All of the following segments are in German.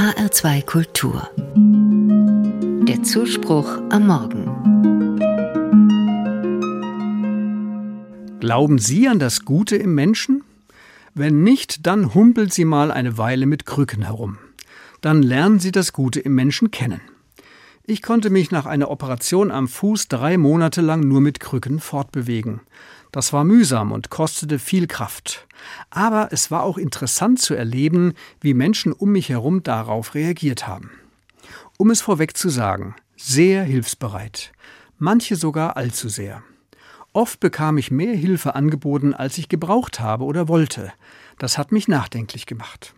HR2 Kultur. Der Zuspruch am Morgen. Glauben Sie an das Gute im Menschen? Wenn nicht, dann humpelt Sie mal eine Weile mit Krücken herum. Dann lernen Sie das Gute im Menschen kennen. Ich konnte mich nach einer Operation am Fuß drei Monate lang nur mit Krücken fortbewegen. Das war mühsam und kostete viel Kraft. Aber es war auch interessant zu erleben, wie Menschen um mich herum darauf reagiert haben. Um es vorweg zu sagen, sehr hilfsbereit. Manche sogar allzu sehr. Oft bekam ich mehr Hilfe angeboten, als ich gebraucht habe oder wollte. Das hat mich nachdenklich gemacht.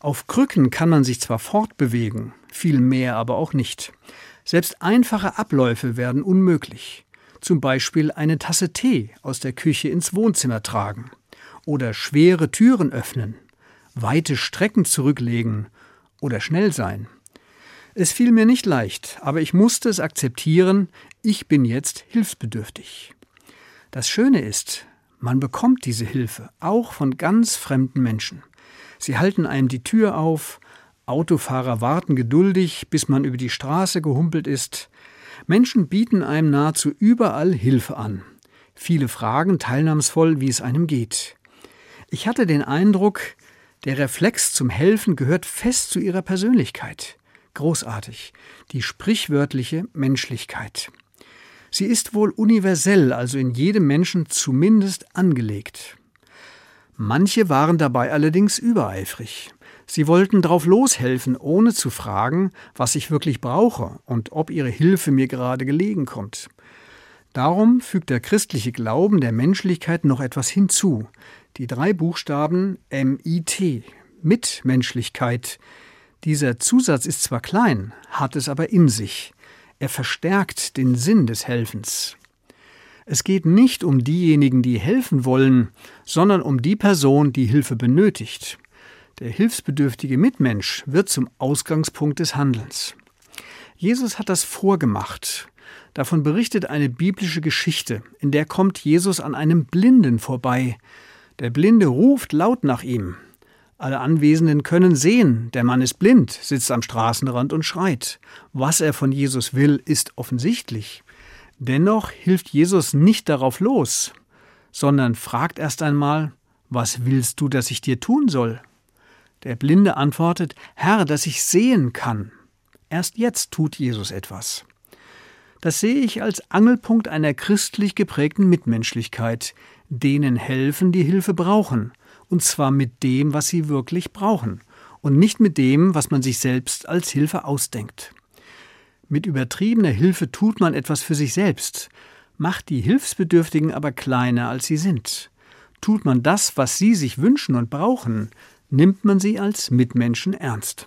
Auf Krücken kann man sich zwar fortbewegen, viel mehr aber auch nicht. Selbst einfache Abläufe werden unmöglich. Zum Beispiel eine Tasse Tee aus der Küche ins Wohnzimmer tragen oder schwere Türen öffnen, weite Strecken zurücklegen oder schnell sein. Es fiel mir nicht leicht, aber ich musste es akzeptieren, ich bin jetzt hilfsbedürftig. Das Schöne ist, man bekommt diese Hilfe auch von ganz fremden Menschen. Sie halten einem die Tür auf, Autofahrer warten geduldig, bis man über die Straße gehumpelt ist. Menschen bieten einem nahezu überall Hilfe an. Viele fragen teilnahmsvoll, wie es einem geht. Ich hatte den Eindruck, der Reflex zum Helfen gehört fest zu ihrer Persönlichkeit. Großartig, die sprichwörtliche Menschlichkeit. Sie ist wohl universell, also in jedem Menschen zumindest angelegt. Manche waren dabei allerdings übereifrig. Sie wollten drauf loshelfen, ohne zu fragen, was ich wirklich brauche und ob ihre Hilfe mir gerade gelegen kommt. Darum fügt der christliche Glauben der Menschlichkeit noch etwas hinzu. Die drei Buchstaben MIT, Mitmenschlichkeit. Dieser Zusatz ist zwar klein, hat es aber in sich. Er verstärkt den Sinn des Helfens. Es geht nicht um diejenigen, die helfen wollen, sondern um die Person, die Hilfe benötigt. Der hilfsbedürftige Mitmensch wird zum Ausgangspunkt des Handelns. Jesus hat das vorgemacht. Davon berichtet eine biblische Geschichte, in der kommt Jesus an einem Blinden vorbei. Der Blinde ruft laut nach ihm. Alle Anwesenden können sehen, der Mann ist blind, sitzt am Straßenrand und schreit. Was er von Jesus will, ist offensichtlich. Dennoch hilft Jesus nicht darauf los, sondern fragt erst einmal, was willst du, dass ich dir tun soll? Der Blinde antwortet, Herr, dass ich sehen kann. Erst jetzt tut Jesus etwas. Das sehe ich als Angelpunkt einer christlich geprägten Mitmenschlichkeit, denen helfen, die Hilfe brauchen, und zwar mit dem, was sie wirklich brauchen, und nicht mit dem, was man sich selbst als Hilfe ausdenkt. Mit übertriebener Hilfe tut man etwas für sich selbst, macht die Hilfsbedürftigen aber kleiner, als sie sind. Tut man das, was sie sich wünschen und brauchen, nimmt man sie als Mitmenschen ernst.